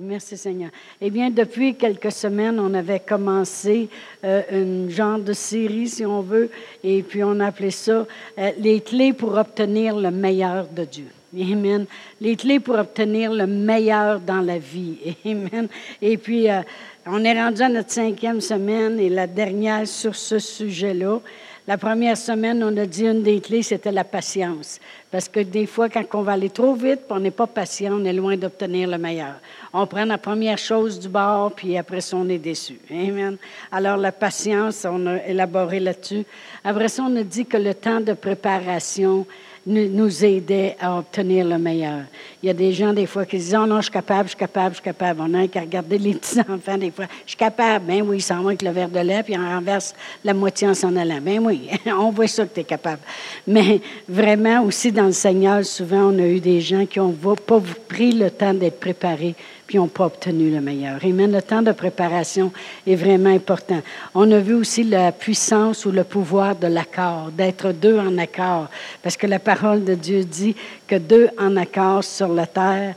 Merci Seigneur. Eh bien, depuis quelques semaines, on avait commencé euh, une genre de série, si on veut, et puis on appelait ça euh, Les clés pour obtenir le meilleur de Dieu. Amen. Les clés pour obtenir le meilleur dans la vie. Amen. Et puis, euh, on est rendu à notre cinquième semaine et la dernière sur ce sujet-là. La première semaine, on a dit une des clés, c'était la patience. Parce que des fois, quand on va aller trop vite, on n'est pas patient, on est loin d'obtenir le meilleur. On prend la première chose du bord, puis après ça, on est déçu. Amen. Alors, la patience, on a élaboré là-dessus. Après ça, on a dit que le temps de préparation, nous aider à obtenir le meilleur. Il y a des gens, des fois, qui disent, oh non, je suis capable, je suis capable, je suis capable. On a qu'à regarder les petits-enfants, des fois. Je suis capable. Ben oui, ils s'en vont avec le verre de lait, puis on renverse la moitié en s'en allant. Ben oui, on voit ça que tu es capable. Mais vraiment, aussi dans le Seigneur, souvent, on a eu des gens qui n'ont pas pris le temps d'être préparés puis n'ont pas obtenu le meilleur. Amen. Le temps de préparation est vraiment important. On a vu aussi la puissance ou le pouvoir de l'accord, d'être deux en accord, parce que la de Dieu dit que deux en accord sur la terre,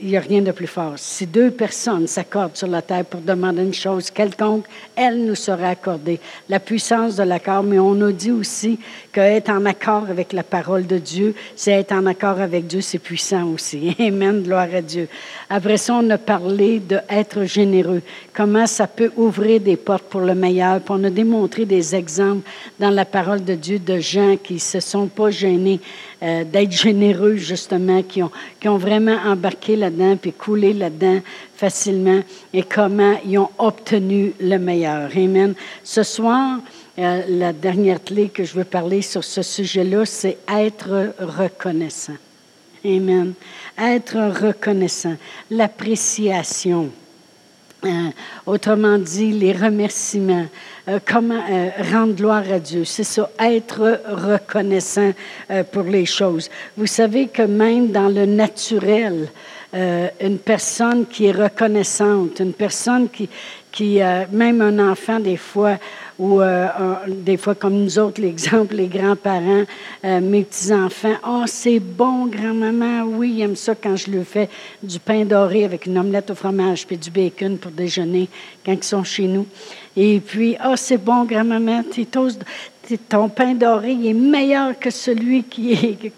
il n'y a rien de plus fort. Si deux personnes s'accordent sur la terre pour demander une chose quelconque, elle nous sera accordée. La puissance de l'accord, mais on nous dit aussi qu'être en accord avec la parole de Dieu, c'est être en accord avec Dieu, c'est puissant aussi. Amen, gloire à Dieu. Après ça, on a parlé d'être généreux, comment ça peut ouvrir des portes pour le meilleur? Puis on a démontré des exemples dans la parole de Dieu de gens qui se sont pas gênés euh, d'être généreux, justement, qui ont, qui ont vraiment embarqué là-dedans, puis coulé là-dedans facilement, et comment ils ont obtenu le meilleur. Amen. Ce soir, euh, la dernière clé que je veux parler sur ce sujet-là, c'est être reconnaissant. Amen. Être reconnaissant. L'appréciation. Euh, autrement dit, les remerciements, euh, comment euh, rendre gloire à Dieu. C'est ça, être reconnaissant pour les choses. Vous savez que même dans le naturel, une personne qui est reconnaissante, une personne qui, qui même un enfant, des fois, ou euh, des fois comme nous autres, l'exemple, les grands-parents, euh, mes petits-enfants, « Oh, c'est bon, grand-maman, oui, ils aiment ça quand je lui fais du pain doré avec une omelette au fromage puis du bacon pour déjeuner quand ils sont chez nous. » Et puis, « Oh, c'est bon, grand-maman, tu ton pain doré est meilleur que celui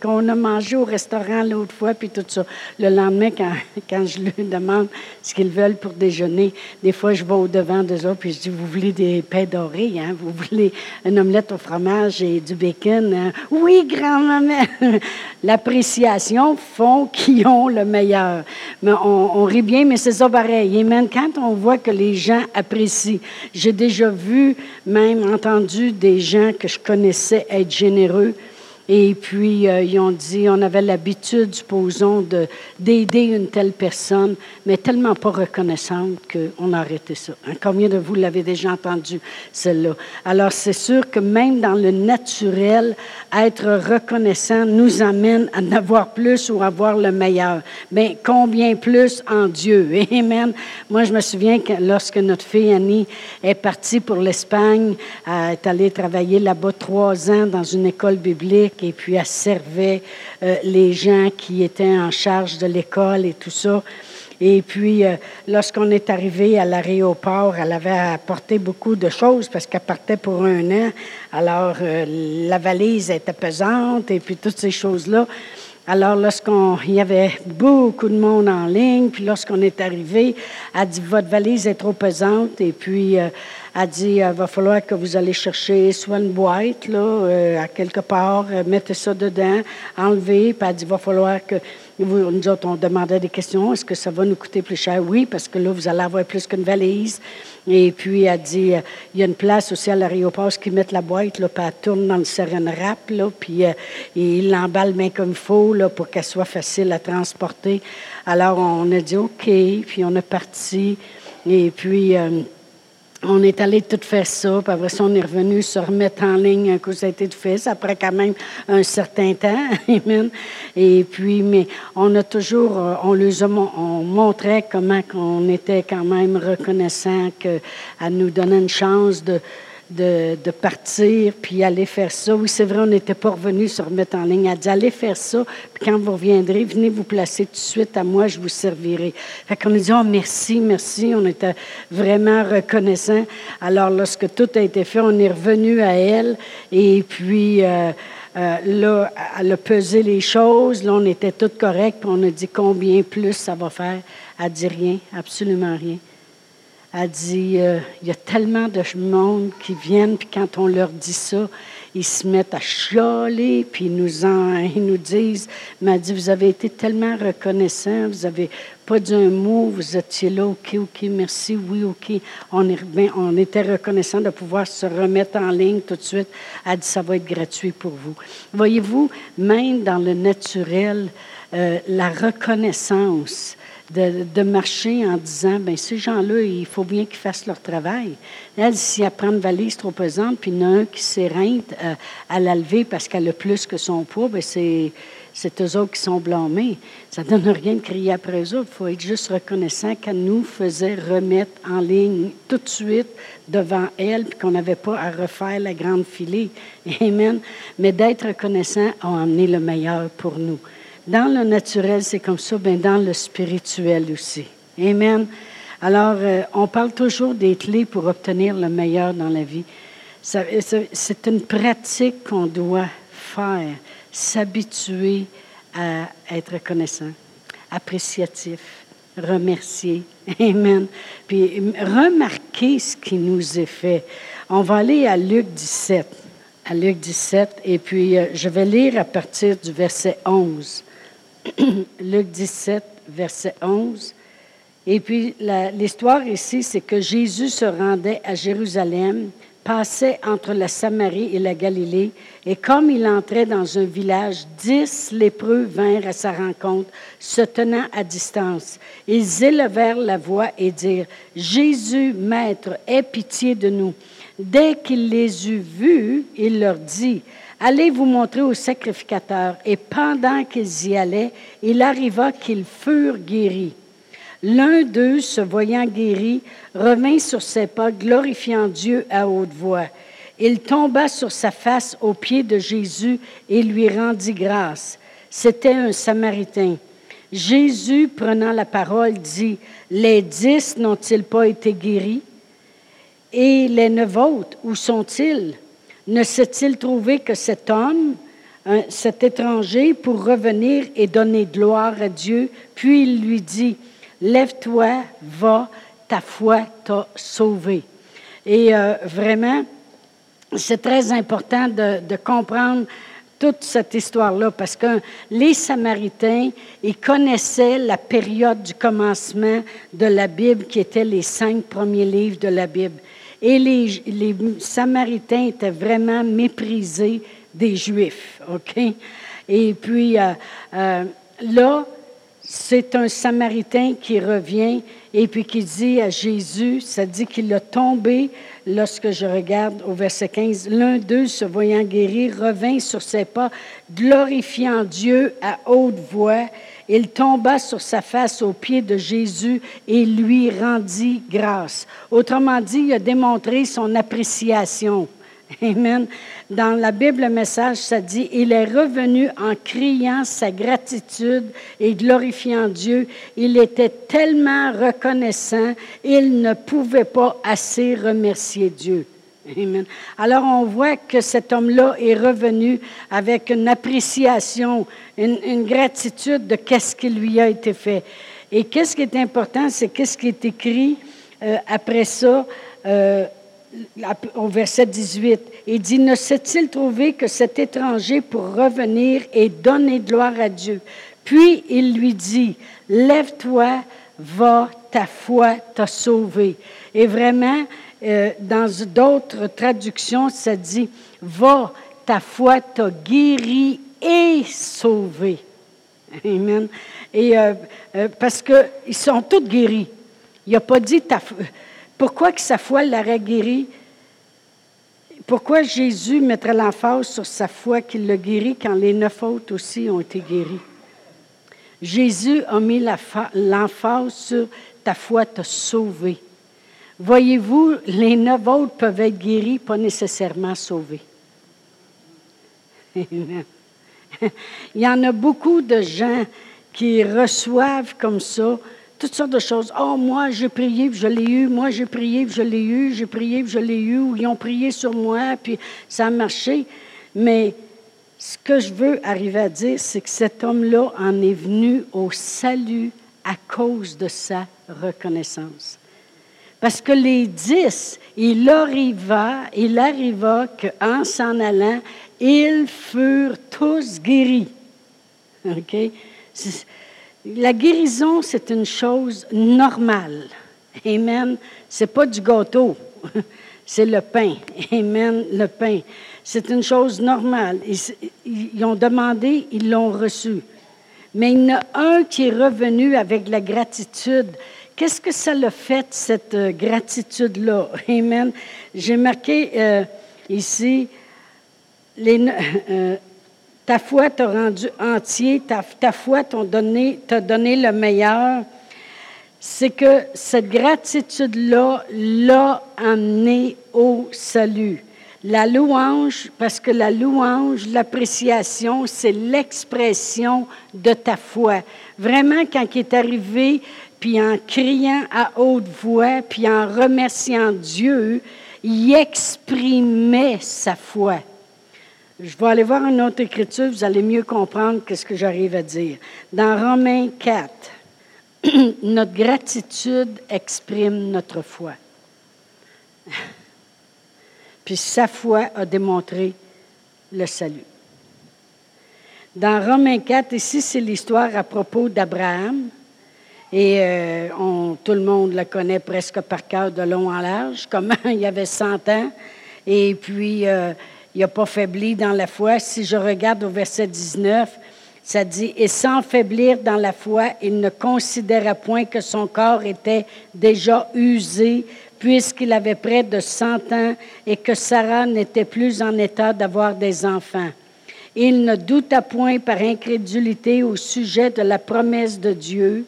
qu'on a mangé au restaurant l'autre fois, puis tout ça. Le lendemain, quand, quand je lui demande ce qu'ils veulent pour déjeuner, des fois, je vais au-devant d'eux autres, puis je dis, vous voulez des pains dorés, hein? Vous voulez une omelette au fromage et du bacon? Hein? Oui, grand-maman! L'appréciation font qui ont le meilleur. Mais on, on rit bien, mais c'est ça pareil. Et même quand on voit que les gens apprécient, j'ai déjà vu, même entendu des gens que je connaissais être généreux et puis, euh, ils ont dit, on avait l'habitude, supposons, d'aider une telle personne, mais tellement pas reconnaissante qu'on a arrêté ça. Hein, combien de vous l'avez déjà entendu, celle-là? Alors, c'est sûr que même dans le naturel, être reconnaissant nous amène à en avoir plus ou à avoir le meilleur. Mais combien plus en Dieu? Amen. Moi, je me souviens que lorsque notre fille Annie est partie pour l'Espagne, elle est allée travailler là-bas trois ans dans une école biblique, et puis elle servait euh, les gens qui étaient en charge de l'école et tout ça. Et puis, euh, lorsqu'on est arrivé à l'aéroport, elle avait apporté beaucoup de choses parce qu'elle partait pour un an. Alors, euh, la valise était pesante et puis toutes ces choses-là. Alors, lorsqu'on y avait beaucoup de monde en ligne, puis lorsqu'on est arrivé, elle a dit Votre valise est trop pesante. Et puis, a dit, il va falloir que vous allez chercher soit une boîte, là, euh, à quelque part, euh, mettez ça dedans, enlevez, puis elle dit, il va falloir que vous, nous autres, on demandait des questions, est-ce que ça va nous coûter plus cher? Oui, parce que là, vous allez avoir plus qu'une valise. Et puis, elle dit, euh, il y a une place aussi à l'aéroport qui met la boîte, là, puis elle tourne dans le serein rap, là, puis il l'emballe bien comme il faut, là, pour qu'elle soit facile à transporter. Alors, on a dit, OK, puis on est parti. Et puis, on est allé tout faire ça, puis après ça, on est revenu se remettre en ligne un coup, ça a été fait. Ça après quand même un certain temps. Et puis, mais on a toujours, euh, on les a, on montrait comment on était quand même reconnaissant qu'elle nous donnait une chance de, de, partir, puis aller faire ça. Oui, c'est vrai, on n'était pas revenu se remettre en ligne. Elle dit, allez faire ça, puis quand vous reviendrez, venez vous placer tout de suite à moi, je vous servirai. Fait qu'on a dit, oh, merci, merci. On était vraiment reconnaissants. Alors, lorsque tout a été fait, on est revenu à elle, et puis... Euh, euh, là, elle a pesé les choses. Là, on était tout correct. Puis on a dit combien plus ça va faire. Elle dit rien, absolument rien. Elle dit, euh, il y a tellement de monde qui viennent, puis quand on leur dit ça, ils se mettent à chialer, puis ils nous, en, ils nous disent, mais elle dit, vous avez été tellement reconnaissants, vous n'avez pas dit un mot, vous étiez là, OK, OK, merci, oui, OK. On, est, on était reconnaissants de pouvoir se remettre en ligne tout de suite. Elle dit, ça va être gratuit pour vous. Voyez-vous, même dans le naturel, euh, la reconnaissance, de, marcher en disant, ben ces gens-là, il faut bien qu'ils fassent leur travail. Elle, si elle prend une valise trop pesante, puis il y en a un qui s'éreinte euh, à la lever parce qu'elle a plus que son poids, ben c'est, c'est eux autres qui sont blâmés. Ça ne donne rien de crier après eux autres. Il faut être juste reconnaissant qu'elle nous faisait remettre en ligne tout de suite devant elle, puis qu'on n'avait pas à refaire la grande filée. Amen. Mais d'être reconnaissant a amené le meilleur pour nous. Dans le naturel, c'est comme ça, bien dans le spirituel aussi. Amen. Alors, euh, on parle toujours des clés pour obtenir le meilleur dans la vie. c'est une pratique qu'on doit faire, s'habituer à être reconnaissant, appréciatif, remercier. Amen. Puis remarquer ce qui nous est fait. On va aller à Luc 17. À Luc 17, et puis euh, je vais lire à partir du verset 11. Luc 17, verset 11. Et puis l'histoire ici, c'est que Jésus se rendait à Jérusalem, passait entre la Samarie et la Galilée, et comme il entrait dans un village, dix lépreux vinrent à sa rencontre, se tenant à distance. Ils élevèrent la voix et dirent, Jésus, Maître, aie pitié de nous. Dès qu'il les eut vus, il leur dit, Allez vous montrer au sacrificateur. Et pendant qu'ils y allaient, il arriva qu'ils furent guéris. L'un d'eux, se voyant guéri, revint sur ses pas, glorifiant Dieu à haute voix. Il tomba sur sa face aux pieds de Jésus et lui rendit grâce. C'était un Samaritain. Jésus, prenant la parole, dit, Les dix n'ont-ils pas été guéris? Et les neuf autres, où sont-ils? Ne s'est-il trouvé que cet homme, cet étranger, pour revenir et donner gloire à Dieu? Puis il lui dit, Lève-toi, va, ta foi t'a sauvé. Et euh, vraiment, c'est très important de, de comprendre toute cette histoire-là, parce que les Samaritains, ils connaissaient la période du commencement de la Bible, qui était les cinq premiers livres de la Bible. Et les, Samaritains étaient vraiment méprisés des Juifs, OK? Et puis, euh, euh, là, c'est un Samaritain qui revient et puis qui dit à Jésus, ça dit qu'il a tombé lorsque je regarde au verset 15, l'un d'eux, se voyant guéri, revint sur ses pas, glorifiant Dieu à haute voix il tomba sur sa face aux pieds de Jésus et lui rendit grâce. Autrement dit, il a démontré son appréciation. Amen. Dans la Bible, le message, ça dit, il est revenu en criant sa gratitude et glorifiant Dieu. Il était tellement reconnaissant, il ne pouvait pas assez remercier Dieu. Alors on voit que cet homme-là est revenu avec une appréciation, une, gratitude de qu'est-ce qui lui a été fait. Et qu'est-ce qui est important, c'est qu'est-ce qui est écrit euh, après ça euh, au verset 18. Il dit, ne s'est-il trouvé que cet étranger pour revenir et donner gloire à Dieu? Puis il lui dit, lève-toi, va, ta foi t'a sauvé. Et vraiment, euh, dans d'autres traductions, ça dit Va, ta foi t'a guéri et sauvé. Amen. Et euh, euh, parce qu'ils sont tous guéris. Il n'a pas dit ta Pourquoi que sa foi l'aurait guéri? Pourquoi Jésus mettrait l'emphase sur sa foi qu'il l'a guéri quand les neuf autres aussi ont été guéris? Jésus a mis l'emphase sur ta foi t'a sauvé. Voyez-vous, les neuf autres peuvent être guéris, pas nécessairement sauvés. Il y en a beaucoup de gens qui reçoivent comme ça toutes sortes de choses. Oh, moi, j'ai prié, je l'ai eu. Moi, j'ai prié, je l'ai eu. J'ai prié, je l'ai eu. Ou ils ont prié sur moi, puis ça a marché. Mais ce que je veux arriver à dire, c'est que cet homme-là en est venu au salut à cause de sa reconnaissance. Parce que les dix, il arriva, il arriva qu'en s'en allant, ils furent tous guéris. OK? La guérison, c'est une chose normale. Amen. C'est pas du gâteau. C'est le pain. Amen. Le pain. C'est une chose normale. Ils, ont demandé, ils l'ont reçu. Mais il y en a un qui est revenu avec la gratitude. Qu'est-ce que ça l'a fait, cette euh, gratitude-là? Amen. J'ai marqué euh, ici, les, euh, ta foi t'a rendu entier, ta, ta foi t'a donné, donné le meilleur. C'est que cette gratitude-là l'a amené au salut. La louange, parce que la louange, l'appréciation, c'est l'expression de ta foi. Vraiment, quand il est arrivé, puis en criant à haute voix, puis en remerciant Dieu, il exprimait sa foi. Je vais aller voir une autre écriture, vous allez mieux comprendre ce que j'arrive à dire. Dans Romains 4, notre gratitude exprime notre foi. Puis sa foi a démontré le salut. Dans Romains 4, ici, c'est l'histoire à propos d'Abraham. Et euh, tout le monde le connaît presque par cœur de long en large, comment il avait 100 ans. Et puis, euh, il n'a pas faibli dans la foi. Si je regarde au verset 19, ça dit, et sans faiblir dans la foi, il ne considéra point que son corps était déjà usé, puisqu'il avait près de 100 ans et que Sarah n'était plus en état d'avoir des enfants. Il ne douta point par incrédulité au sujet de la promesse de Dieu,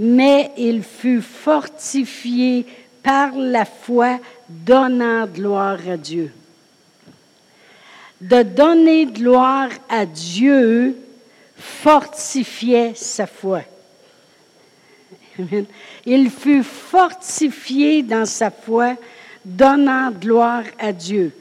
mais il fut fortifié par la foi, donnant gloire à Dieu de donner gloire à Dieu fortifiait sa foi. Il fut fortifié dans sa foi, donnant gloire à Dieu.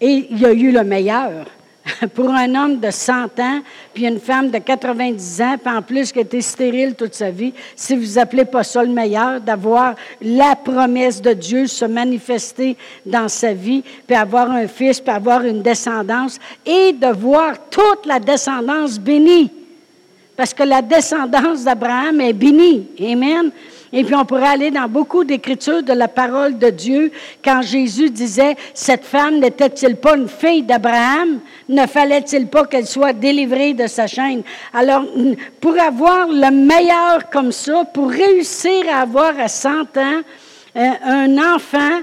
Et il y a eu le meilleur. pour un homme de 100 ans, puis une femme de 90 ans, puis en plus qui était stérile toute sa vie, si vous appelez pas ça le meilleur, d'avoir la promesse de Dieu se manifester dans sa vie, puis avoir un fils, puis avoir une descendance, et de voir toute la descendance bénie. Parce que la descendance d'Abraham est bénie. Amen. Et puis on pourrait aller dans beaucoup d'écritures de la parole de Dieu quand Jésus disait, cette femme n'était-il pas une fille d'Abraham? Ne fallait-il pas qu'elle soit délivrée de sa chaîne? Alors, pour avoir le meilleur comme ça, pour réussir à avoir à 100 ans euh, un enfant,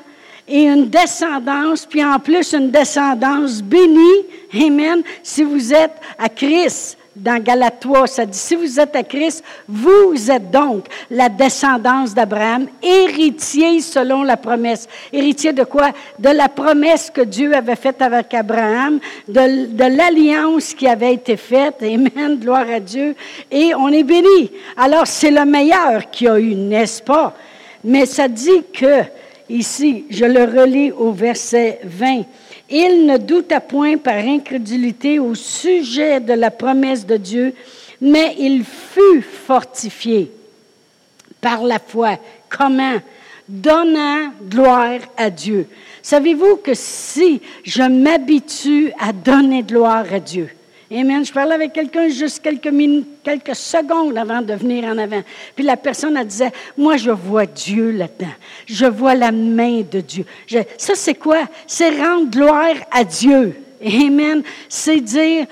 et une descendance, puis en plus une descendance bénie, Amen, si vous êtes à Christ dans Galate 3, ça dit, si vous êtes à Christ, vous êtes donc la descendance d'Abraham, héritier selon la promesse. Héritier de quoi? De la promesse que Dieu avait faite avec Abraham, de, de l'alliance qui avait été faite. Amen, gloire à Dieu. Et on est béni. Alors, c'est le meilleur qui a eu, n'est-ce pas? Mais ça dit que, ici, je le relis au verset 20, il ne douta point par incrédulité au sujet de la promesse de Dieu, mais il fut fortifié par la foi. Comment? Donnant gloire à Dieu. Savez-vous que si je m'habitue à donner gloire à Dieu, Amen. Je parlais avec quelqu'un juste quelques minutes, quelques secondes avant de venir en avant. Puis la personne, elle disait, moi, je vois Dieu là-dedans. Je vois la main de Dieu. ça, c'est quoi? C'est rendre gloire à Dieu. Amen. C'est dire,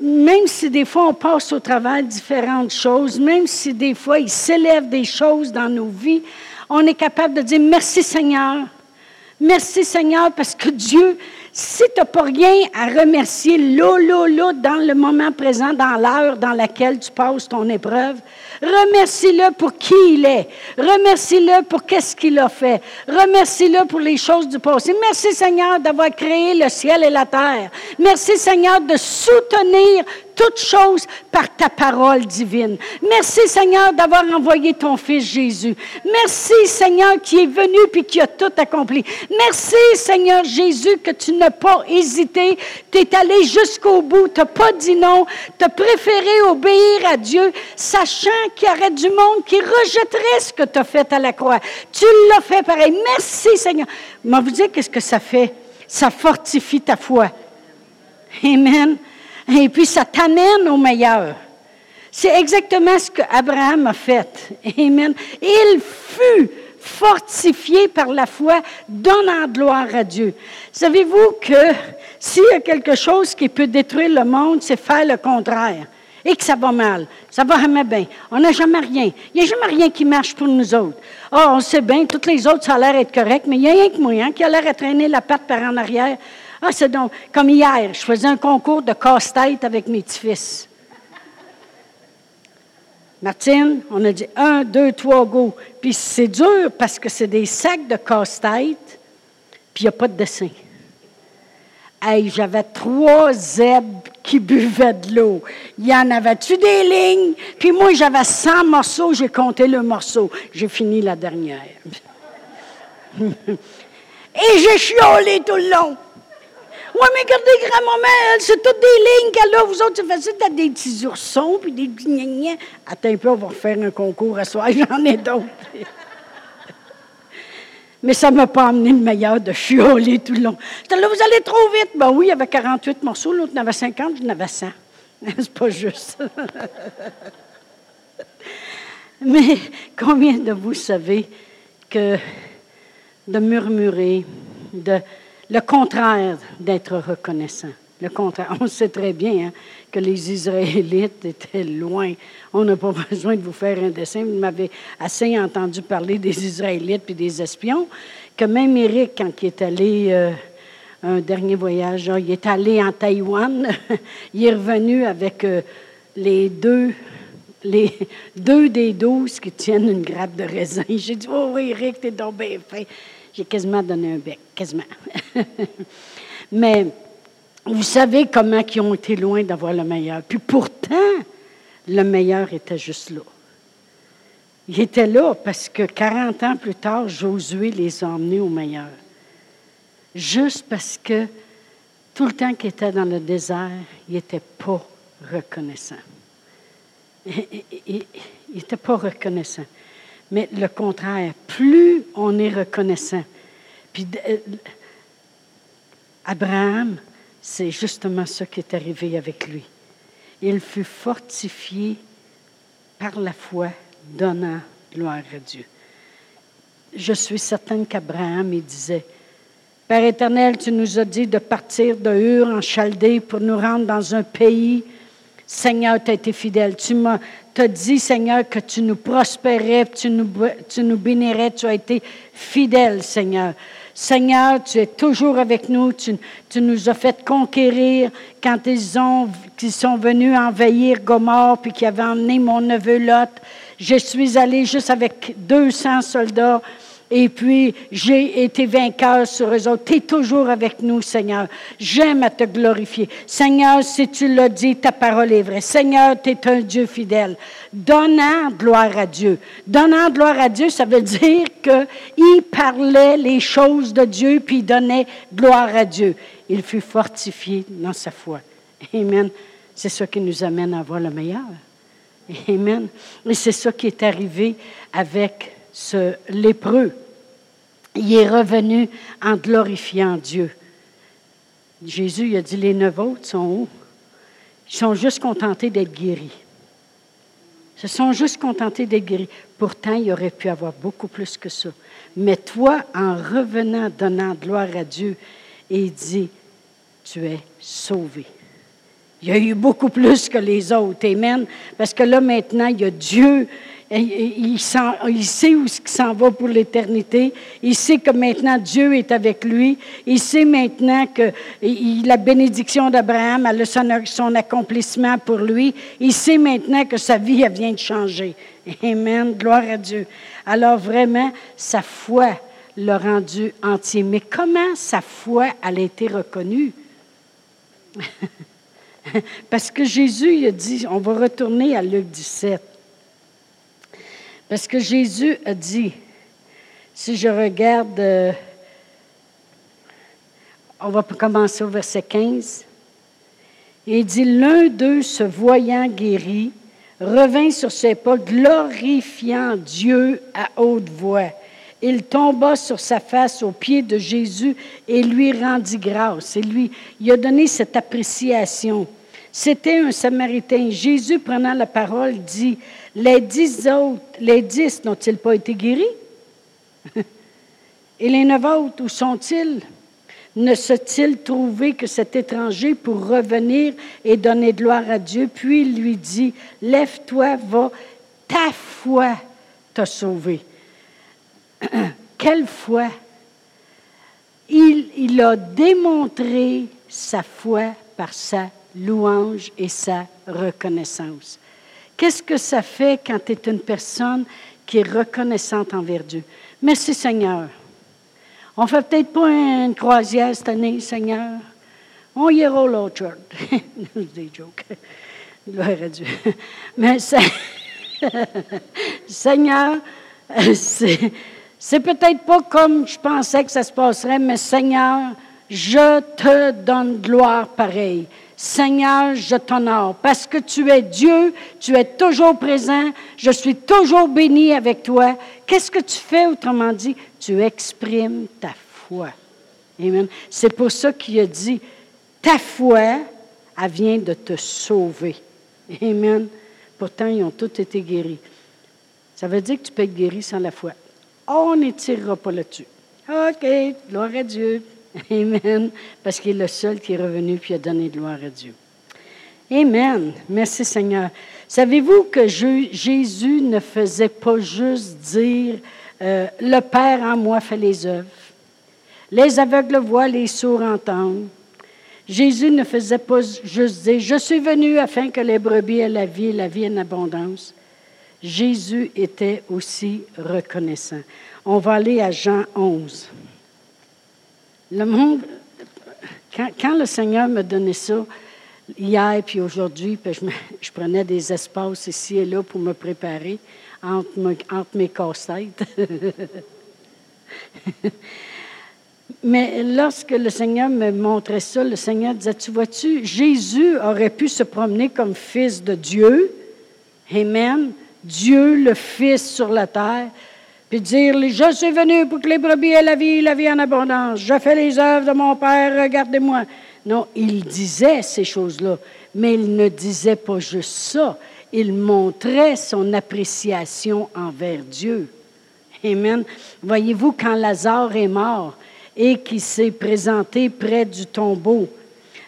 même si des fois on passe au travail différentes choses, même si des fois il s'élève des choses dans nos vies, on est capable de dire merci Seigneur. Merci Seigneur parce que Dieu, Si tu n'as pas rien à remercier là, dans le moment présent, dans l'heure dans laquelle tu passes ton épreuve, remercie-le pour qui il est. Remercie-le pour qu'est-ce qu'il a fait. Remercie-le pour les choses du passé. Merci Seigneur d'avoir créé le ciel et la terre. Merci Seigneur de soutenir toutes choses par ta parole divine. Merci Seigneur d'avoir envoyé ton Fils Jésus. Merci Seigneur qui est venu puis qui a tout accompli. Merci Seigneur Jésus que tu n'as pas hésité. Tu es allé jusqu'au bout. Tu pas dit non. Tu as préféré obéir à Dieu, sachant qu'il y aurait du monde qui rejetterait ce que tu as fait à la croix. Tu l'as fait pareil. Merci Seigneur. Mais vous dire qu'est-ce que ça fait? Ça fortifie ta foi. Amen. Et puis ça t'amène au meilleur. C'est exactement ce qu'Abraham a fait. Amen. Il fut fortifié par la foi, donnant gloire à Dieu. Savez-vous que s'il y a quelque chose qui peut détruire le monde, c'est faire le contraire. Et que ça va mal. Ça va jamais bien. On n'a jamais rien. Il n'y a jamais rien qui marche pour nous autres. Oh, on sait bien, toutes les autres, ça a l'air être correct, mais il n'y a rien que moi hein, qui a l'air à traîner la patte par en arrière. Ah, c'est donc, comme hier, je faisais un concours de casse-tête avec mes petits-fils. Martine, on a dit un, deux, trois, go. Puis c'est dur parce que c'est des sacs de casse-tête, puis il n'y a pas de dessin. Hey, j'avais trois zèbres qui buvaient de l'eau. Il y en avait-tu des lignes? Puis moi, j'avais 100 morceaux, j'ai compté le morceau. J'ai fini la dernière. Et j'ai chiolé tout le long. Oui, mais regardez, grand-maman, c'est toutes des lignes qu'elle a. Vous autres, c'est facile, t'as des petits oursons, puis des petits Attends un peu, on va refaire un concours à soir, j'en ai d'autres. mais ça ne m'a pas amené le meilleur de chioler tout le long. Là, vous allez trop vite. Ben oui, il y avait 48 morceaux, l'autre en avait 50, j'en avais 100. c'est pas juste. mais combien de vous savez que de murmurer, de le contraire d'être reconnaissant. Le contraire. On sait très bien hein, que les Israélites étaient loin. On n'a pas besoin de vous faire un dessin. Vous m'avez assez entendu parler des Israélites et des espions, que même Eric, quand il est allé euh, un dernier voyage, il est allé en Taïwan, il est revenu avec euh, les deux les deux des douze qui tiennent une grappe de raisin. J'ai dit, oh oui, Eric, t'es fin. J'ai quasiment donné un bec, quasiment. Mais vous savez comment ils ont été loin d'avoir le meilleur. Puis pourtant, le meilleur était juste là. Il était là parce que 40 ans plus tard, Josué les a emmenés au meilleur. Juste parce que tout le temps qu'il était dans le désert, il n'était pas reconnaissant. Il n'était pas reconnaissant mais le contraire. Plus on est reconnaissant. Puis euh, Abraham, c'est justement ce qui est arrivé avec lui. Il fut fortifié par la foi, donnant gloire à Dieu. Je suis certaine qu'Abraham, il disait, Père éternel, tu nous as dit de partir de Hur en Chaldée pour nous rendre dans un pays. Seigneur, tu as été fidèle. Tu m'as tu as Seigneur, que tu nous prospérais, tu nous, bénirais. Tu as été fidèle, Seigneur. Seigneur, tu es toujours avec nous. Tu, nous as fait conquérir quand ils, ont, qu'ils sont venus envahir Gomorre puis qu'ils avaient emmené mon neveu Lot. Je suis allé juste avec 200 soldats et puis, j'ai été vainqueur sur eux autres. Tu es toujours avec nous, Seigneur. J'aime à te glorifier. Seigneur, si tu l'as dit, ta parole est vraie. Seigneur, tu es un Dieu fidèle. Donnant gloire à Dieu. Donnant gloire à Dieu, ça veut dire qu'il parlait les choses de Dieu, puis il donnait gloire à Dieu. Il fut fortifié dans sa foi. Amen. C'est ça qui nous amène à avoir le meilleur. Amen. Et c'est ça qui est arrivé avec ce lépreux. Il est revenu en glorifiant Dieu. Jésus il a dit, les neuf autres sont où? Ils sont juste contentés d'être guéris. Ils se sont juste contentés d'être guéris. Pourtant, il aurait pu avoir beaucoup plus que ça. Mais toi, en revenant, donnant gloire à Dieu, il dit, tu es sauvé. Il y a eu beaucoup plus que les autres. Amen. Parce que là, maintenant, il y a Dieu il, sait où il s'en va pour l'éternité. Il sait que maintenant Dieu est avec lui. Il sait maintenant que la bénédiction d'Abraham a son, son accomplissement pour lui. Il sait maintenant que sa vie vient de changer. Amen. Gloire à Dieu. Alors vraiment, sa foi l'a rendu entier. Mais comment sa foi a été reconnue? Parce que Jésus a dit, on va retourner à Luc 17. Parce que Jésus a dit, si je regarde, euh, on va commencer au verset 15. Il dit, l'un d'eux, se voyant guéri, revint sur ses pas, glorifiant Dieu à haute voix. Il tomba sur sa face aux pieds de Jésus et lui rendit grâce. Et lui, il a donné cette appréciation. C'était un Samaritain. Jésus, prenant la parole, dit, les dix autres, les dix n'ont-ils pas été guéris? Et les neuf autres, où sont-ils? Ne se-t-il trouvé que cet étranger pour revenir et donner gloire à Dieu? Puis il lui dit, Lève-toi, va, ta foi t'a sauvé. Quelle foi? Il, il a démontré sa foi par sa louange et sa reconnaissance. Qu'est-ce que ça fait quand tu es une personne qui est reconnaissante envers Dieu? Merci Seigneur. On fait peut-être pas une croisière cette année, Seigneur. On ira l'autre des jokes. Gloire à Dieu. Mais Seigneur, c'est, c'est peut-être pas comme je pensais que ça se passerait, mais Seigneur, je te donne gloire pareil. Seigneur, je t'honore parce que tu es Dieu, tu es toujours présent, je suis toujours béni avec toi. Qu'est-ce que tu fais, autrement dit? Tu exprimes ta foi. Amen. C'est pour ça qu'il a dit, ta foi, vient de te sauver. Amen. Pourtant, ils ont tous été guéris. Ça veut dire que tu peux être guéri sans la foi. On n'étirera pas là-dessus. OK, gloire à Dieu. Amen. Parce qu'il est le seul qui est revenu puis a donné gloire à Dieu. Amen. Merci Seigneur. Savez-vous que Jésus ne faisait pas juste dire euh, Le Père en moi fait les œuvres. Les aveugles voient, les sourds entendent. Jésus ne faisait pas juste dire Je suis venu afin que les brebis aient la vie la vie en abondance. Jésus était aussi reconnaissant. On va aller à Jean 11. Le monde, quand, le Seigneur me donnait ça, hier puis aujourd'hui, puis je, prenais des espaces ici et là pour me préparer entre, mes casse-têtes. Mais lorsque le Seigneur me montrait ça, le Seigneur disait, tu vois-tu, Jésus aurait pu se promener comme fils de Dieu. Amen. Dieu le Fils sur la terre puis dire, je suis venu pour que les brebis aient la vie, la vie en abondance. Je fais les œuvres de mon Père, regardez-moi. Non, il disait ces choses-là, mais il ne disait pas juste ça. Il montrait son appréciation envers Dieu. Amen. Voyez-vous, quand Lazare est mort et qu'il s'est présenté près du tombeau,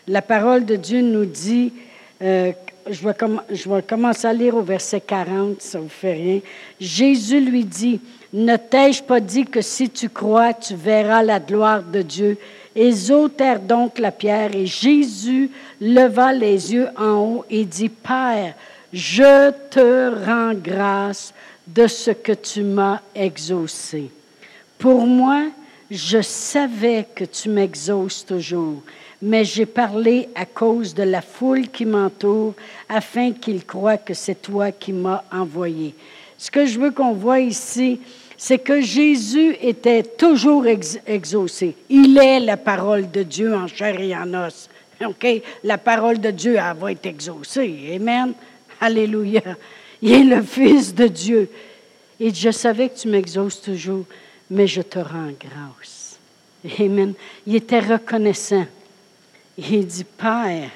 la parole de Dieu nous dit, euh, je, vais commencer à lire au verset 40, ça ne vous fait rien. Jésus lui dit, ne t'ai-je pas dit que si tu crois, tu verras la gloire de Dieu? Ils ôtèrent donc la pierre et Jésus leva les yeux en haut et dit, Père, je te rends grâce de ce que tu m'as exaucé. Pour moi, je savais que tu m'exauces toujours, mais j'ai parlé à cause de la foule qui m'entoure, afin qu'ils croient que c'est toi qui m'as envoyé. Ce que je veux qu'on voit ici, c'est que Jésus était toujours exaucé. Il est la parole de Dieu en chair et en os. OK? La parole de Dieu, elle va être exaucée. Amen. Alléluia. Il est le Fils de Dieu. Et je savais que tu m'exauces toujours, mais je te rends grâce. Amen. Il était reconnaissant. Il dit, Père,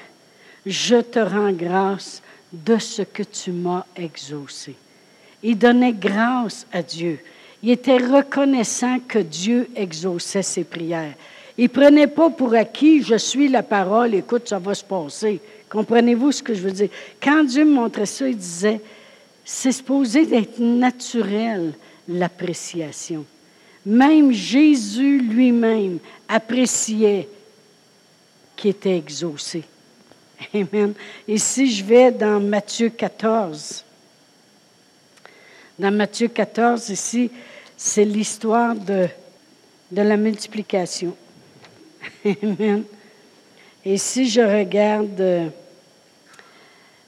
je te rends grâce de ce que tu m'as exaucé. Il donnait grâce à Dieu. Il était reconnaissant que Dieu exauçait ses prières. Il prenait pas pour acquis, je suis la parole, écoute, ça va se passer. Comprenez-vous ce que je veux dire? Quand Dieu me montrait ça, il disait, c'est supposé d'être naturel, l'appréciation. Même Jésus lui-même appréciait qui était exaucé. Amen. Et si je vais dans Matthieu 14, dans Matthieu 14, ici, c'est l'histoire de, de la multiplication. Amen. Et si je regarde, euh,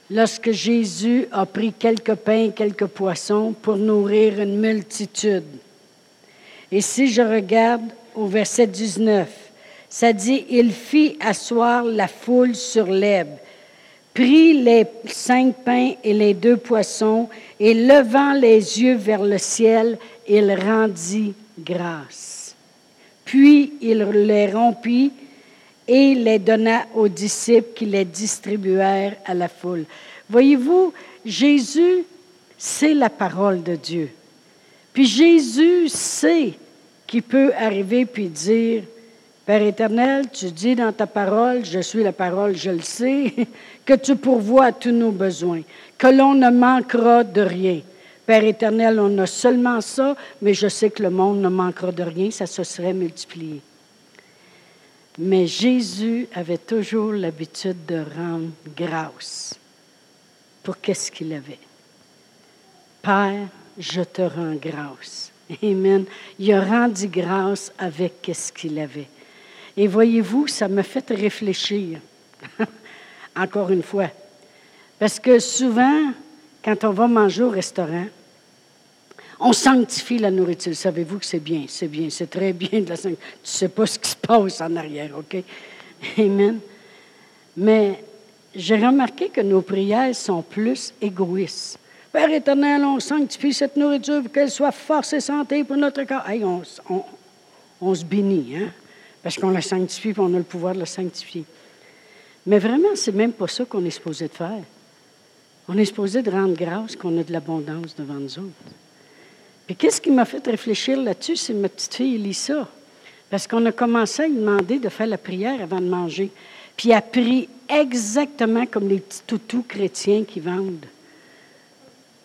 lorsque Jésus a pris quelques pains et quelques poissons pour nourrir une multitude. Et si je regarde au verset 19, ça dit, il fit asseoir la foule sur l'herbe, prit les cinq pains et les deux poissons, et levant les yeux vers le ciel, il rendit grâce. Puis il les rompit et les donna aux disciples qui les distribuèrent à la foule. Voyez-vous, Jésus, c'est la parole de Dieu. Puis Jésus sait qu'il peut arriver puis dire, Père éternel, tu dis dans ta parole, je suis la parole, je le sais, que tu pourvois tous nos besoins, que l'on ne manquera de rien. Père éternel, on a seulement ça, mais je sais que le monde ne manquera de rien, ça se serait multiplié. Mais Jésus avait toujours l'habitude de rendre grâce pour qu'est-ce qu'il avait. Père, je te rends grâce. Amen. Il a rendu grâce avec qu'est-ce qu'il avait. Et voyez-vous, ça me fait réfléchir, encore une fois. Parce que souvent, quand on va manger au restaurant, on sanctifie la nourriture. Savez-vous que c'est bien, c'est bien, c'est très bien de la sanctifier. Tu ne sais pas ce qui se passe en arrière, OK? Amen. Mais j'ai remarqué que nos prières sont plus égoïstes. Père éternel, on sanctifie cette nourriture pour qu'elle soit force et santé pour notre corps. Hey, on, on se bénit, hein? parce qu'on la sanctifie et on a le pouvoir de la sanctifier. Mais vraiment, c'est même pas ça qu'on est supposé de faire. On est supposé de rendre grâce qu'on a de l'abondance devant nous autres. Et qu'est-ce qui m'a fait réfléchir là-dessus? C'est ma petite fille Elisa. Parce qu'on a commencé à lui demander de faire la prière avant de manger. Puis elle a pris exactement comme les petits toutous chrétiens qui vendent.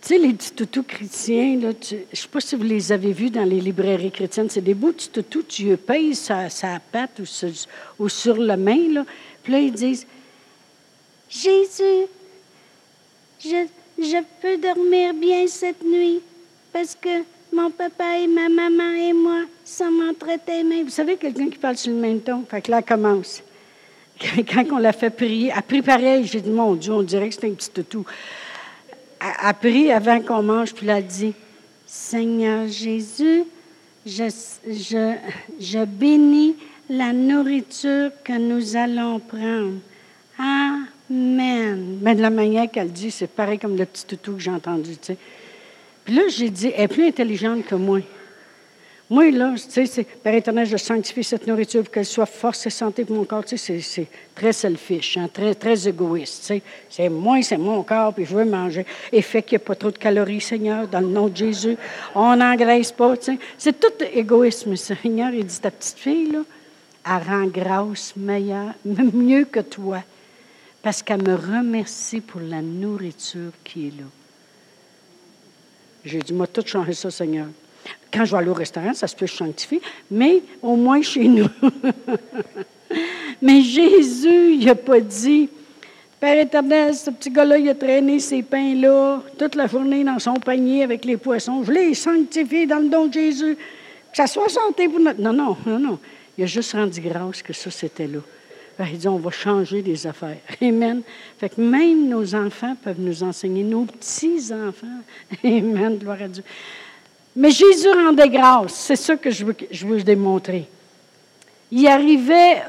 Tu sais, les petits toutous chrétiens, là, je ne sais pas si vous les avez vus dans les librairies chrétiennes, c'est des beaux petits toutous, tu les payes sa, sa patte ou sur, ou sur la main, là. Puis là, ils disent Jésus, je, je peux dormir bien cette nuit parce que mon papa et ma maman et moi sommes entretenus. Vous savez, quelqu'un qui parle sur le même ton, fait que là, elle commence. Quand on l'a fait prier, elle a pris pareil, j'ai dit, mon Dieu, on dirait que c'était un petit toutou a, pris avant qu'on mange, puis elle a dit, Seigneur Jésus, je, je, je bénis la nourriture que nous allons prendre. Amen. Mais de la manière qu'elle dit, c'est pareil comme le petit toutou que j'ai entendu. Tu sais. Puis là, j'ai dit, elle est plus intelligente que moi. Moi, là, tu sais, Père éternel, je sanctifie cette nourriture pour qu'elle soit force et santé pour mon corps. Tu sais, c'est, très selfish, hein, très, très égoïste. Tu sais. C'est moi, c'est mon corps, puis je veux manger. Et fait qu'il n'y a pas trop de calories, Seigneur, dans le nom de Jésus. On n'engraisse pas, tu sais. C'est tout égoïsme, Seigneur. Il dit, ta petite fille, là, elle rend grâce meilleure, mieux que toi, parce qu'elle me remercie pour la nourriture qui est là. J'ai dit, moi, tout changer ça, Seigneur. Quand je vais aller au restaurant, ça se peut sanctifier, mais au moins chez nous. mais Jésus, il n'a pas dit, Père éternel, ce petit gars-là, il a traîné ces pains-là toute la journée dans son panier avec les poissons. Je les sanctifie dans le don de Jésus. Que ça soit santé pour notre. Non, non, non, non. Il a juste rendu grâce que ça, c'était là. Il dit, on va changer des affaires. Amen. Fait que même nos enfants peuvent nous enseigner, nos petits-enfants. Amen, gloire à Dieu. Mais Jésus rendait grâce. C'est ça que je veux, je démontrer. Il arrivait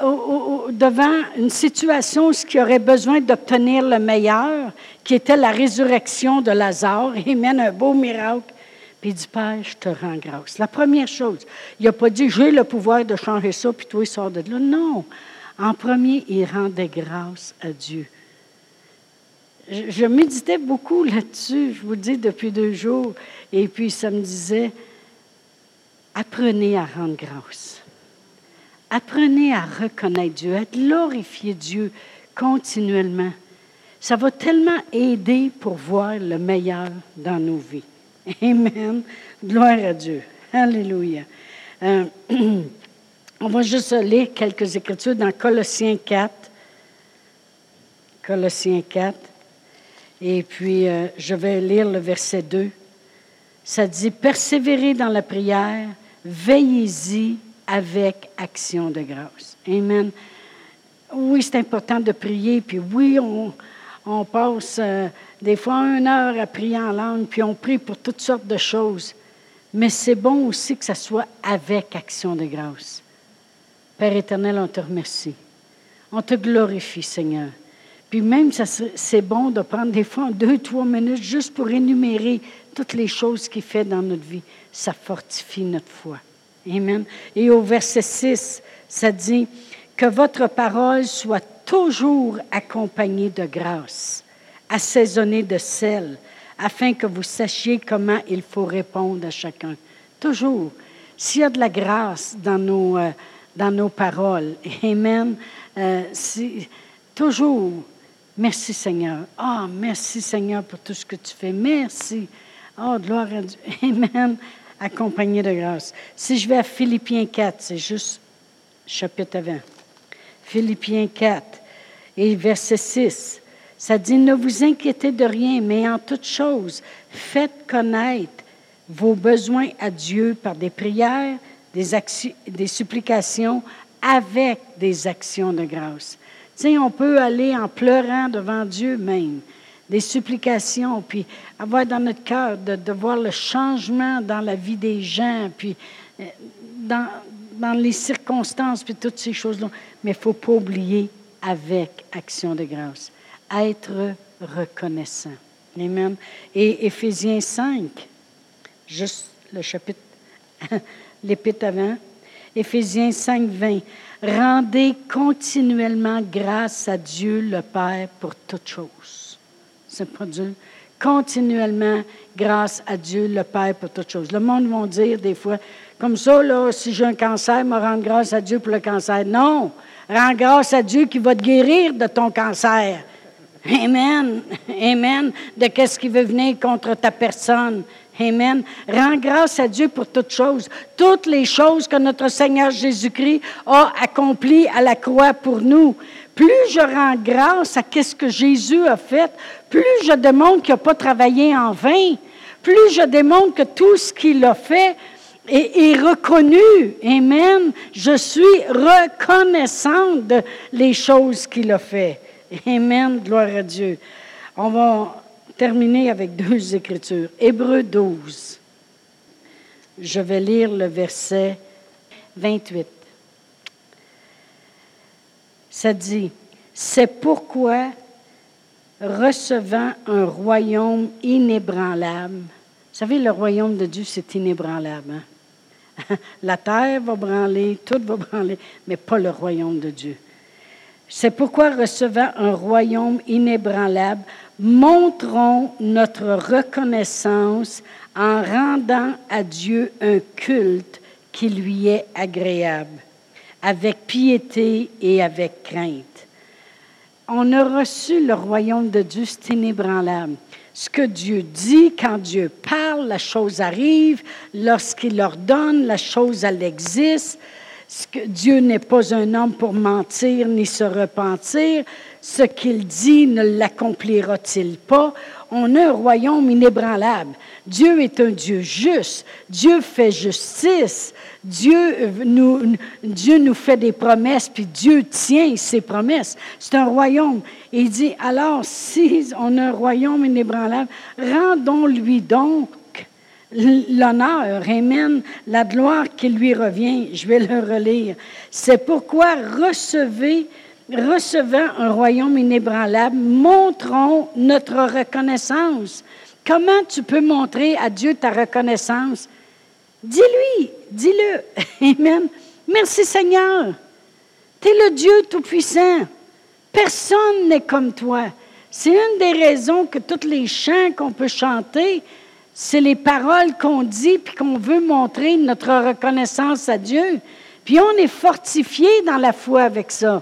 devant une situation où il aurait besoin d'obtenir le meilleur, qui était la résurrection de Lazare. Mène un beau miracle. Puis il dit, Père, je te rends grâce. La première chose, il n'a pas dit, j'ai le pouvoir de changer ça, puis toi, il sort de là. Non. En premier, il rendait grâce à Dieu. Je, méditais beaucoup là-dessus, je vous dis, depuis deux jours. Et puis, ça me disait, apprenez à rendre grâce. Apprenez à reconnaître Dieu, à glorifier Dieu continuellement. Ça va tellement aider pour voir le meilleur dans nos vies. Amen. Gloire à Dieu. Alléluia. Euh, on va juste lire quelques écritures dans Colossiens 4. Colossiens 4. Et puis, euh, je vais lire le verset 2. Ça dit, persévérez dans la prière, veillez-y avec action de grâce. Amen. Oui, c'est important de prier, puis oui, on, passe euh, des fois une heure à prier en langue, puis on prie pour toutes sortes de choses. Mais c'est bon aussi que ça soit avec action de grâce. Père éternel, on te remercie. On te glorifie, Seigneur. Puis même, c'est bon de prendre des fois deux, trois minutes juste pour énumérer toutes les choses qu'il fait dans notre vie. Ça fortifie notre foi. Amen. Et au verset 6, ça dit que votre parole soit toujours accompagnée de grâce, assaisonnée de sel, afin que vous sachiez comment il faut répondre à chacun. Toujours. S'il y a de la grâce dans nos, euh, dans nos paroles, Amen, euh, toujours, merci Seigneur. Ah, oh, merci Seigneur pour tout ce que tu fais. Merci. Oh, gloire à Dieu. Amen. Accompagné de grâce. Si je vais à Philippiens 4, c'est juste chapitre 20. Philippiens 4 et verset 6. Ça dit, ne vous inquiétez de rien, mais en toute chose, faites connaître vos besoins à Dieu par des prières, des, supplications, avec des actions de grâce. Tu sais, on peut aller en pleurant devant Dieu même, des supplications, puis avoir dans notre cœur de, voir le changement dans la vie des gens, puis euh, dans, dans les circonstances, puis toutes ces choses-là. Mais il ne faut pas oublier avec action de grâce. Être reconnaissant. Amen. Et Éphésiens 5, juste le chapitre, l'épître avant, Éphésiens 5, 20. Rendez continuellement grâce à Dieu le Père pour toutes choses. C'est pas Dieu. Continuellement grâce à Dieu le Père pour toutes choses. Le monde va dire des fois, comme ça, là, si j'ai un cancer, me rendre grâce à Dieu pour le cancer. Non, rends grâce à Dieu qui va te guérir de ton cancer. Amen. Amen. De qu'est-ce qui veut venir contre ta personne. Amen. Rends grâce à Dieu pour toutes choses. Toutes les choses que notre Seigneur Jésus-Christ a accomplies à la croix pour nous. Plus je rends grâce à ce que Jésus a fait, plus je démontre qu'il n'a pas travaillé en vain. Plus je démontre que tout ce qu'il a fait, et, reconnu. Amen. Je suis reconnaissante de les choses qu'il a fait. Amen. Gloire à Dieu. On va terminer avec deux écritures. Hébreu 12. Je vais lire le verset 28. Ça dit, c'est pourquoi, recevant un royaume inébranlable, vous savez, le royaume de Dieu, c'est inébranlable. Hein? La terre va branler, tout va branler, mais pas le royaume de Dieu. C'est pourquoi, recevant un royaume inébranlable, montrons notre reconnaissance en rendant à Dieu un culte qui lui est agréable, avec piété et avec crainte. On a reçu le royaume de Dieu, c'est inébranlable ce que Dieu dit, quand Dieu parle, la chose arrive. Lorsqu'il ordonne, la chose, elle existe. Dieu n'est pas un homme pour mentir ni se repentir. Ce qu'il dit ne l'accomplira-t-il pas? On a un royaume inébranlable. Dieu est un Dieu juste. Dieu fait justice. Dieu nous, Dieu nous fait des promesses, puis Dieu tient ses promesses. C'est un royaume. il dit, alors, si on a un royaume inébranlable, rendons-lui donc l'honneur, Amen, la gloire qui lui revient. Je vais le relire. C'est pourquoi recevez, recevant un royaume inébranlable, montrons notre reconnaissance. Comment tu peux montrer à Dieu ta reconnaissance? Dis-lui, dis-le. Amen. Merci Seigneur. Tu es le Dieu Tout-Puissant. Personne n'est comme toi. C'est une des raisons que tous les chants qu'on peut chanter, c'est les paroles qu'on dit puis qu'on veut montrer notre reconnaissance à Dieu. Puis on est fortifié dans la foi avec ça.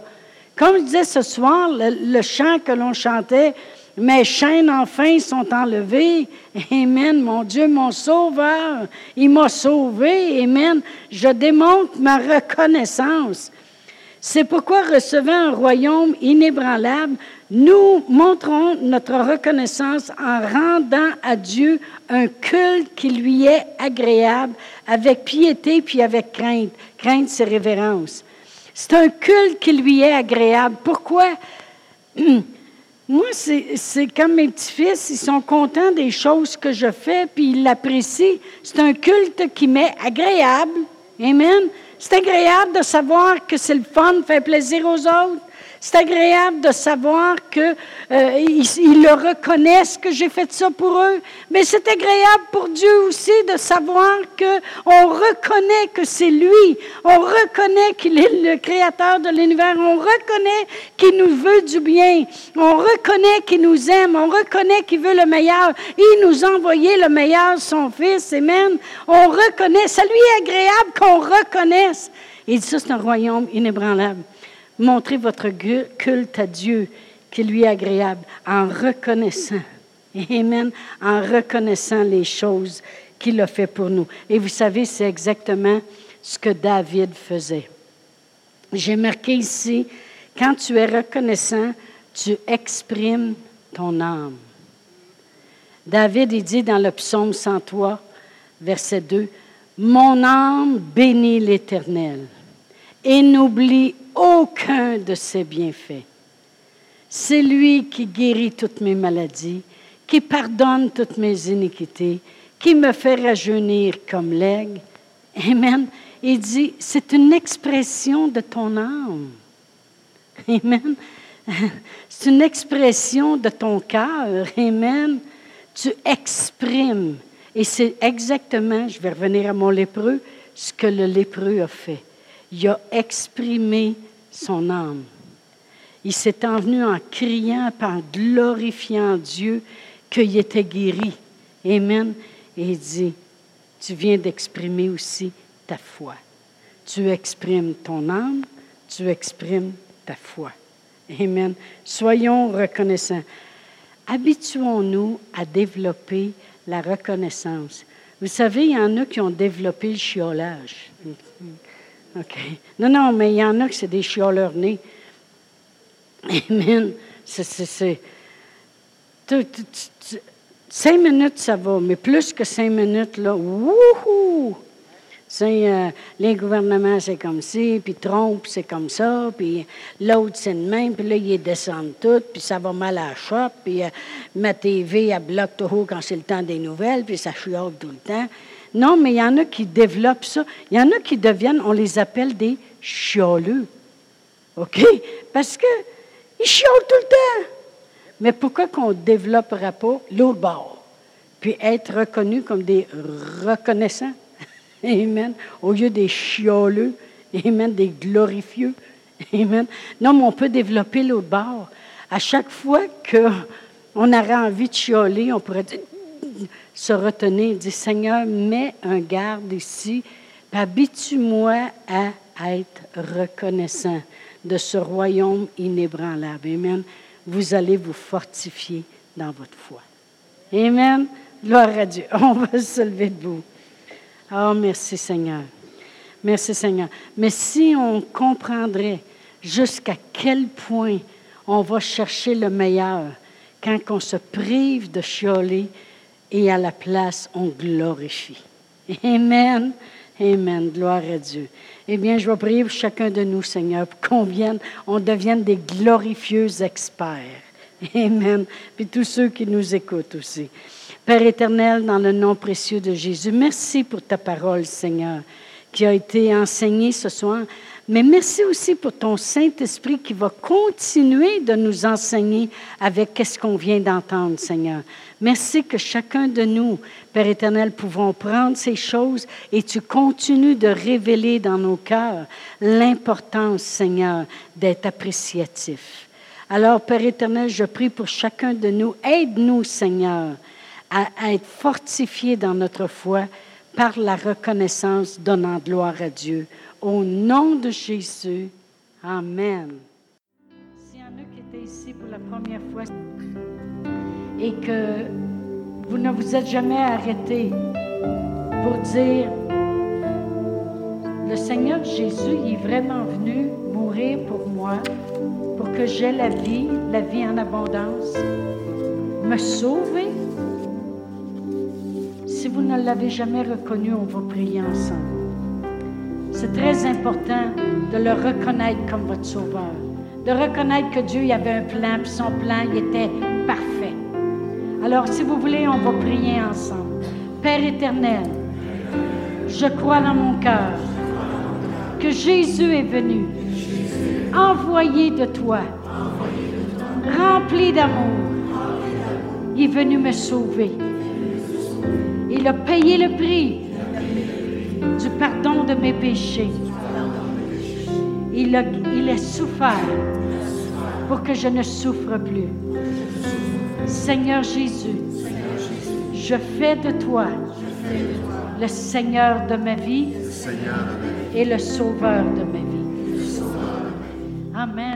Comme je disais ce soir, le, chant que l'on chantait, mes chaînes enfin sont enlevées. Amen. Mon Dieu, mon sauveur, il m'a sauvé. Amen. Je démontre ma reconnaissance. C'est pourquoi, recevant un royaume inébranlable, nous montrons notre reconnaissance en rendant à Dieu un culte qui lui est agréable, avec piété puis avec crainte. Crainte, c'est révérence. C'est un culte qui lui est agréable. Pourquoi? Moi, c'est comme mes petits-fils, ils sont contents des choses que je fais, puis ils l'apprécient. C'est un culte qui m'est agréable. Amen. C'est agréable de savoir que c'est le fun, fait plaisir aux autres. C'est agréable de savoir qu'ils euh, le reconnaissent que j'ai fait ça pour eux. Mais c'est agréable pour Dieu aussi de savoir qu'on reconnaît que c'est lui. On reconnaît qu'il est le créateur de l'univers. On reconnaît qu'il nous veut du bien. On reconnaît qu'il nous aime. On reconnaît qu'il veut le meilleur. Il nous a envoyé le meilleur, son Fils. Amen. On reconnaît. Ça lui est agréable qu'on reconnaisse. Et ça, c'est un royaume inébranlable. Montrez votre culte à Dieu qui lui est agréable en reconnaissant. Amen. En reconnaissant les choses qu'il a fait pour nous. Et vous savez, c'est exactement ce que David faisait. J'ai marqué ici, quand tu es reconnaissant, tu exprimes ton âme. David, il dit dans le psaume 103, verset 2, Mon âme bénit l'Éternel et n'oublie aucun de ses bienfaits. C'est lui qui guérit toutes mes maladies, qui pardonne toutes mes iniquités, qui me fait rajeunir comme l'aigle. Amen. Il dit, c'est une expression de ton âme. Amen. C'est une expression de ton cœur. Amen. Tu exprimes. Et c'est exactement, je vais revenir à mon lépreux, ce que le lépreux a fait il a exprimé son âme. Il s'est envenu en criant, en glorifiant Dieu qu'il était guéri. Amen. Et il dit, tu viens d'exprimer aussi ta foi. Tu exprimes ton âme, tu exprimes ta foi. Amen. Soyons reconnaissants. Habituons-nous à développer la reconnaissance. Vous savez, il y en a qui ont développé le chiolage. OK. Non, non, mais il y en a qui c'est des chioleurs. Amen. C'est. Cinq minutes, ça va, mais plus que cinq minutes, là, wouhou! Euh, les gouvernements, c'est comme ci, puis Trump, c'est comme ça, puis l'autre, c'est de même, puis là, ils descendent tout, puis ça va mal à la shop, puis euh, ma TV, elle bloque tout quand c'est le temps des nouvelles, puis ça chiole tout le temps. Non, mais il y en a qui développent ça. Il y en a qui deviennent, on les appelle des chioleux. OK? Parce qu'ils chiolent tout le temps. Mais pourquoi qu'on ne développerait pas l'autre bord? Puis être reconnu comme des reconnaissants. Amen. Au lieu des chioleux. Amen. Des glorifieux. Amen. Non, mais on peut développer l'autre bord. À chaque fois qu'on aurait envie de chioler, on pourrait dire se retenir, dit Seigneur, mets un garde ici, habitue-moi à être reconnaissant de ce royaume inébranlable. Amen. Vous allez vous fortifier dans votre foi. Amen. Gloire à Dieu. On va se lever debout. Oh, merci Seigneur. Merci Seigneur. Mais si on comprendrait jusqu'à quel point on va chercher le meilleur quand on se prive de chioler, et à la place, on glorifie. Amen. Amen. Gloire à Dieu. Eh bien, je vais prier pour chacun de nous, Seigneur, pour qu'on vienne, on devienne des glorifieux experts. Amen. Puis tous ceux qui nous écoutent aussi. Père éternel, dans le nom précieux de Jésus, merci pour ta parole, Seigneur, qui a été enseignée ce soir. Mais merci aussi pour ton Saint-Esprit qui va continuer de nous enseigner avec ce qu'on vient d'entendre, Seigneur. Merci que chacun de nous, Père éternel, pouvons prendre ces choses et tu continues de révéler dans nos cœurs l'importance, Seigneur, d'être appréciatif. Alors, Père éternel, je prie pour chacun de nous. Aide-nous, Seigneur, à, être fortifiés dans notre foi par la reconnaissance donnant gloire à Dieu. Au nom de Jésus. Amen. ici pour la première fois et que vous ne vous êtes jamais arrêté pour dire, le Seigneur Jésus est vraiment venu mourir pour moi, pour que j'aie la vie, la vie en abondance, me sauver. Si vous ne l'avez jamais reconnu, on va prier ensemble. C'est très important de le reconnaître comme votre sauveur, de reconnaître que Dieu y avait un plan, puis son plan il était parfait. Alors, si vous voulez, on va prier ensemble. Père éternel, je crois dans mon cœur que Jésus est venu, envoyé de toi, rempli d'amour. Il est venu me sauver. Il a payé le prix du pardon de mes péchés. Il a, souffert pour que je ne souffre plus. Seigneur Jésus, je fais de toi le Seigneur de ma vie et le Sauveur de ma vie. Amen.